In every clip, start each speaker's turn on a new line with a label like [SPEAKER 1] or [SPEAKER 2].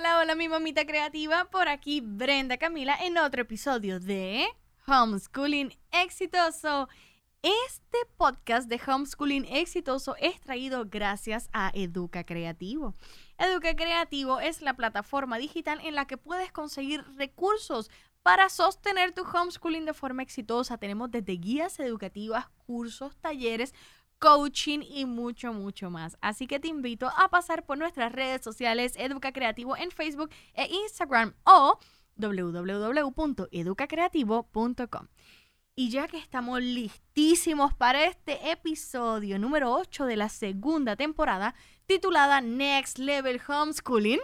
[SPEAKER 1] Hola, hola mi mamita creativa, por aquí Brenda Camila en otro episodio de Homeschooling Exitoso. Este podcast de Homeschooling Exitoso es traído gracias a Educa Creativo. Educa Creativo es la plataforma digital en la que puedes conseguir recursos para sostener tu homeschooling de forma exitosa. Tenemos desde guías educativas, cursos, talleres, coaching y mucho, mucho más. Así que te invito a pasar por nuestras redes sociales Educa Creativo en Facebook e Instagram o www.educacreativo.com. Y ya que estamos listísimos para este episodio número 8 de la segunda temporada, titulada Next Level Homeschooling,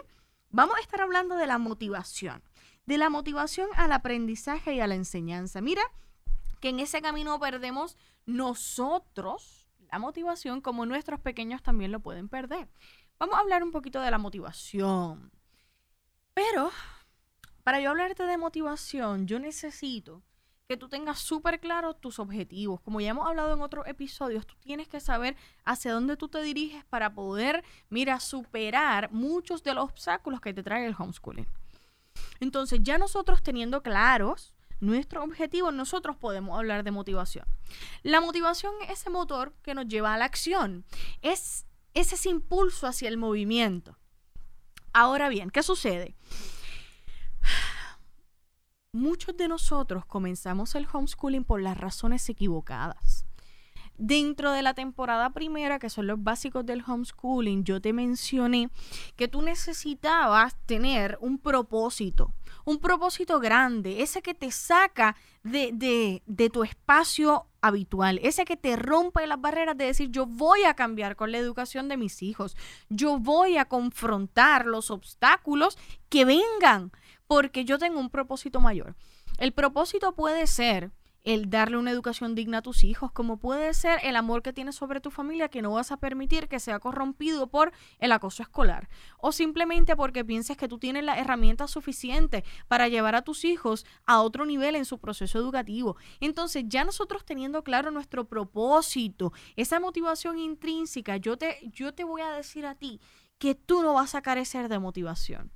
[SPEAKER 1] vamos a estar hablando de la motivación, de la motivación al aprendizaje y a la enseñanza. Mira que en ese camino perdemos nosotros la motivación como nuestros pequeños también lo pueden perder. Vamos a hablar un poquito de la motivación. Pero para yo hablarte de motivación, yo necesito que tú tengas súper claro tus objetivos. Como ya hemos hablado en otros episodios, tú tienes que saber hacia dónde tú te diriges para poder, mira, superar muchos de los obstáculos que te trae el homeschooling. Entonces, ya nosotros teniendo claros nuestro objetivo, nosotros podemos hablar de motivación. La motivación es ese motor que nos lleva a la acción, es, ese impulso hacia el movimiento. Ahora bien, ¿qué sucede? Muchos de nosotros comenzamos el homeschooling por las razones equivocadas. Dentro de la temporada primera, que son los básicos del homeschooling, yo te mencioné que tú necesitabas tener un propósito, un propósito grande, ese que te saca de, de, tu espacio habitual, ese que te rompe las barreras de decir yo voy a cambiar con la educación de mis hijos, yo voy a confrontar los obstáculos que vengan, porque yo tengo un propósito mayor. El propósito puede ser el darle una educación digna a tus hijos, como puede ser el amor que tienes sobre tu familia que no vas a permitir que sea corrompido por el acoso escolar, o simplemente porque pienses que tú tienes la herramienta suficiente para llevar a tus hijos a otro nivel en su proceso educativo. Entonces, ya nosotros teniendo claro nuestro propósito, esa motivación intrínseca, yo te, yo te voy a decir a ti que tú no vas a carecer de motivación.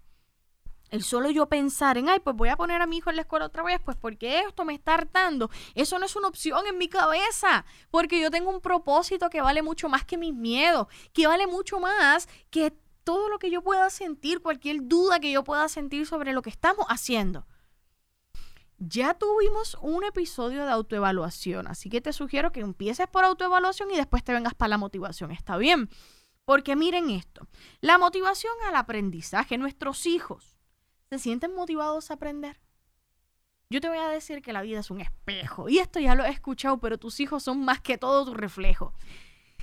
[SPEAKER 1] El solo yo pensar en, ay, pues voy a poner a mi hijo en la escuela otra vez, pues porque esto me está hartando. Eso no es una opción en mi cabeza, porque yo tengo un propósito que vale mucho más que mis miedos, que vale mucho más que todo lo que yo pueda sentir, cualquier duda que yo pueda sentir sobre lo que estamos haciendo. Ya tuvimos un episodio de autoevaluación, así que te sugiero que empieces por autoevaluación y después te vengas para la motivación. ¿Está bien? Porque miren esto, la motivación al aprendizaje, nuestros hijos ¿Se sienten motivados a aprender? Yo te voy a decir que la vida es un espejo. Y esto ya lo he escuchado, pero tus hijos son más que todo tu reflejo.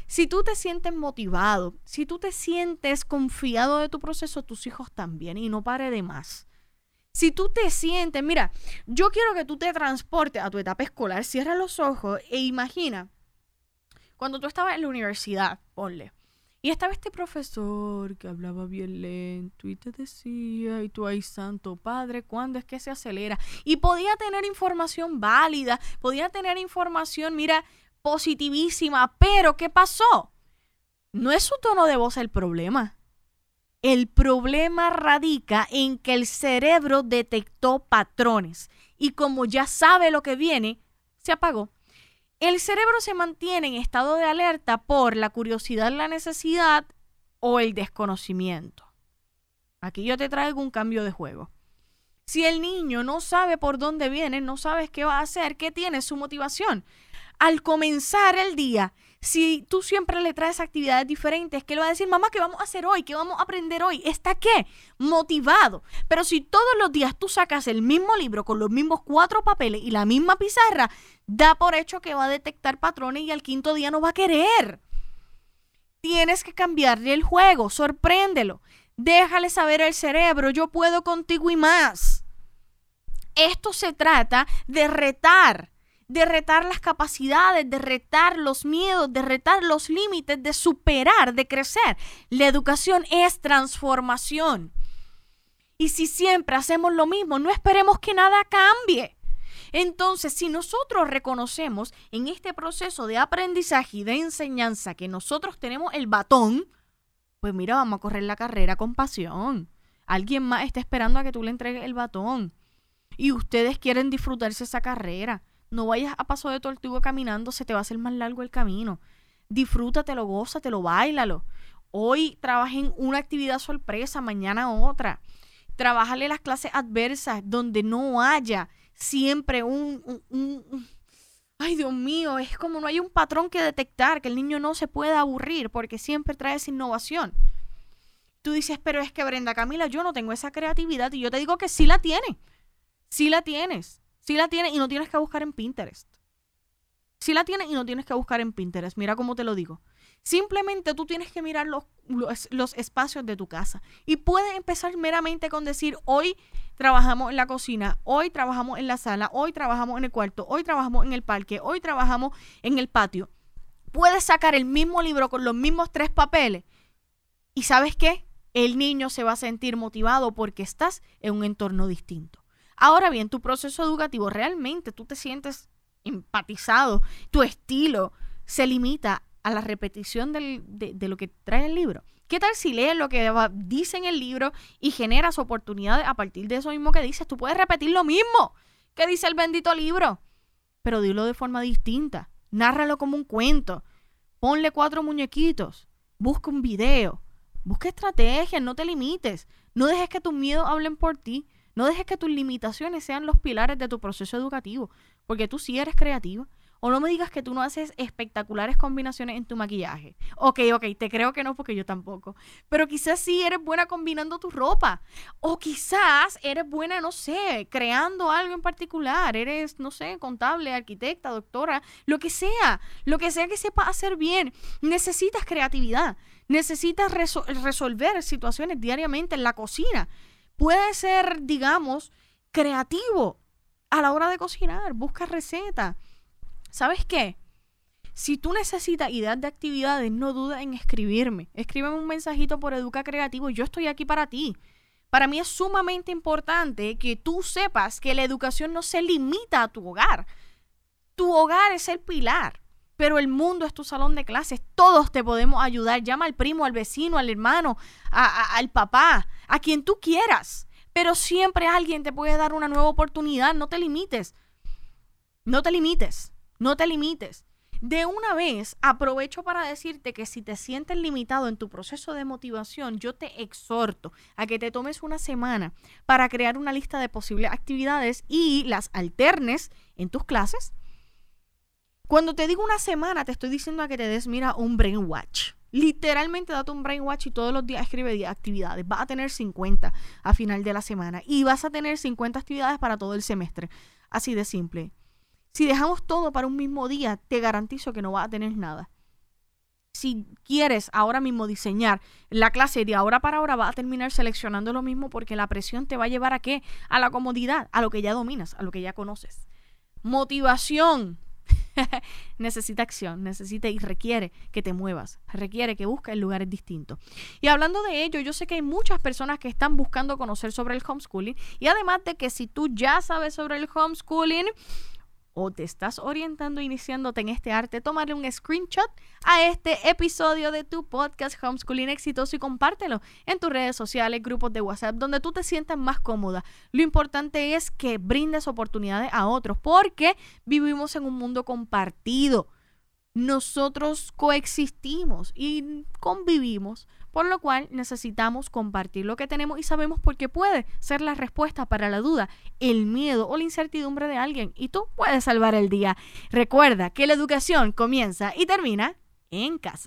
[SPEAKER 1] Si tú te sientes motivado, si tú te sientes confiado de tu proceso, tus hijos también. Y no pare de más. Si tú te sientes, mira, yo quiero que tú te transportes a tu etapa escolar, cierra los ojos e imagina, cuando tú estabas en la universidad, ponle, y estaba este profesor que hablaba bien lento y te decía, y tú, ay, santo padre, ¿cuándo es que se acelera? Y podía tener información válida, podía tener información, mira, positivísima, pero ¿qué pasó? No es su tono de voz el problema. El problema radica en que el cerebro detectó patrones y como ya sabe lo que viene, se apagó. El cerebro se mantiene en estado de alerta por la curiosidad, la necesidad o el desconocimiento. Aquí yo te traigo un cambio de juego. Si el niño no sabe por dónde viene, no sabes qué va a hacer, qué tiene su motivación. Al comenzar el día, si tú siempre le traes actividades diferentes, ¿qué le va a decir, mamá, qué vamos a hacer hoy? ¿Qué vamos a aprender hoy? ¿Está qué? Motivado. Pero si todos los días tú sacas el mismo libro con los mismos cuatro papeles y la misma pizarra, da por hecho que va a detectar patrones y al quinto día no va a querer. Tienes que cambiarle el juego, sorpréndelo. Déjale saber al cerebro, yo puedo contigo y más. Esto se trata de retar de retar las capacidades, de retar los miedos, de retar los límites, de superar, de crecer. La educación es transformación. Y si siempre hacemos lo mismo, no esperemos que nada cambie. Entonces, si nosotros reconocemos en este proceso de aprendizaje y de enseñanza que nosotros tenemos el batón, pues mira, vamos a correr la carrera con pasión. Alguien más está esperando a que tú le entregues el batón. Y ustedes quieren disfrutarse esa carrera. No vayas a paso de tortuga caminando, se te va a hacer más largo el camino. Disfrútatelo, gózatelo, bailalo. Hoy trabajen una actividad sorpresa, mañana otra. Trabájale las clases adversas donde no haya siempre un, un, Ay, Dios mío, es como no hay un patrón que detectar, que el niño no se pueda aburrir porque siempre trae esa innovación. Tú dices, pero es que Brenda Camila, yo no tengo esa creatividad y yo te digo que sí la tiene. Sí la tienes. Sí la tienes y no tienes que buscar en Pinterest. Sí la tienes y no tienes que buscar en Pinterest. Mira cómo te lo digo. Simplemente tú tienes que mirar los, los, espacios de tu casa. Y puedes empezar meramente con decir, hoy trabajamos en la cocina, hoy trabajamos en la sala, hoy trabajamos en el cuarto, hoy trabajamos en el parque, hoy trabajamos en el patio. Puedes sacar el mismo libro con los mismos tres papeles. ¿Y sabes qué? El niño se va a sentir motivado porque estás en un entorno distinto. Ahora bien, tu proceso educativo, realmente tú te sientes empatizado, tu estilo se limita a la repetición de, lo que trae el libro. ¿Qué tal si lees lo que dice en el libro y generas oportunidades a partir de eso mismo que dices? Tú puedes repetir lo mismo que dice el bendito libro, pero dilo de forma distinta. Nárralo como un cuento. Ponle cuatro muñequitos. Busca un video. Busca estrategias. No te limites. No dejes que tus miedos hablen por ti. No dejes que tus limitaciones sean los pilares de tu proceso educativo. Porque tú sí eres creativo. O no me digas que tú no haces espectaculares combinaciones en tu maquillaje. Ok, ok, te creo que no porque yo tampoco. Pero quizás sí eres buena combinando tu ropa. O quizás eres buena, no sé, creando algo en particular. Eres, no sé, contable, arquitecta, doctora, lo que sea. Lo que sea que sepas hacer bien. Necesitas creatividad. Necesitas resolver situaciones diariamente en la cocina. Puede ser, digamos, creativo a la hora de cocinar. Busca recetas ¿Sabes qué? Si tú necesitas ideas de actividades, no dudes en escribirme. Escríbeme un mensajito por Educa Creativo. Yo estoy aquí para ti. Para mí es sumamente importante que tú sepas que la educación no se limita a tu hogar. Tu hogar es el pilar, pero el mundo es tu salón de clases. Todos te podemos ayudar. Llama al primo, al vecino, al hermano, al papá, a quien tú quieras. Pero siempre alguien te puede dar una nueva oportunidad. No te limites. No te limites. No te limites. De una vez, aprovecho para decirte que si te sientes limitado en tu proceso de motivación, yo te exhorto a que te tomes una semana para crear una lista de posibles actividades y las alternes en tus clases. Cuando te digo una semana, te estoy diciendo a que te des, mira, un brainwatch. Literalmente date un brainwatch y todos los días escribe 10 actividades. Vas a tener 50 a final de la semana y vas a tener 50 actividades para todo el semestre. Así de simple. Si dejamos todo para un mismo día, te garantizo que no vas a tener nada. Si quieres ahora mismo diseñar la clase de ahora para ahora, vas a terminar seleccionando lo mismo porque la presión te va a llevar a qué? A la comodidad, a lo que ya dominas, a lo que ya conoces. Motivación. necesita acción, necesita y requiere que te muevas, requiere que busques lugares distintos. Y hablando de ello, yo sé que hay muchas personas que están buscando conocer sobre el homeschooling y además de que si tú ya sabes sobre el homeschooling, o te estás orientando, iniciándote en este arte, tómale un screenshot a este episodio de tu podcast Homeschooling Exitoso y compártelo en tus redes sociales, grupos de WhatsApp, donde tú te sientas más cómoda. Lo importante es que brindes oportunidades a otros, porque vivimos en un mundo compartido. Nosotros coexistimos y convivimos por lo cual necesitamos compartir lo que tenemos y sabemos por qué puede ser la respuesta para la duda, el miedo o la incertidumbre de alguien y tú puedes salvar el día. Recuerda que la educación comienza y termina en casa.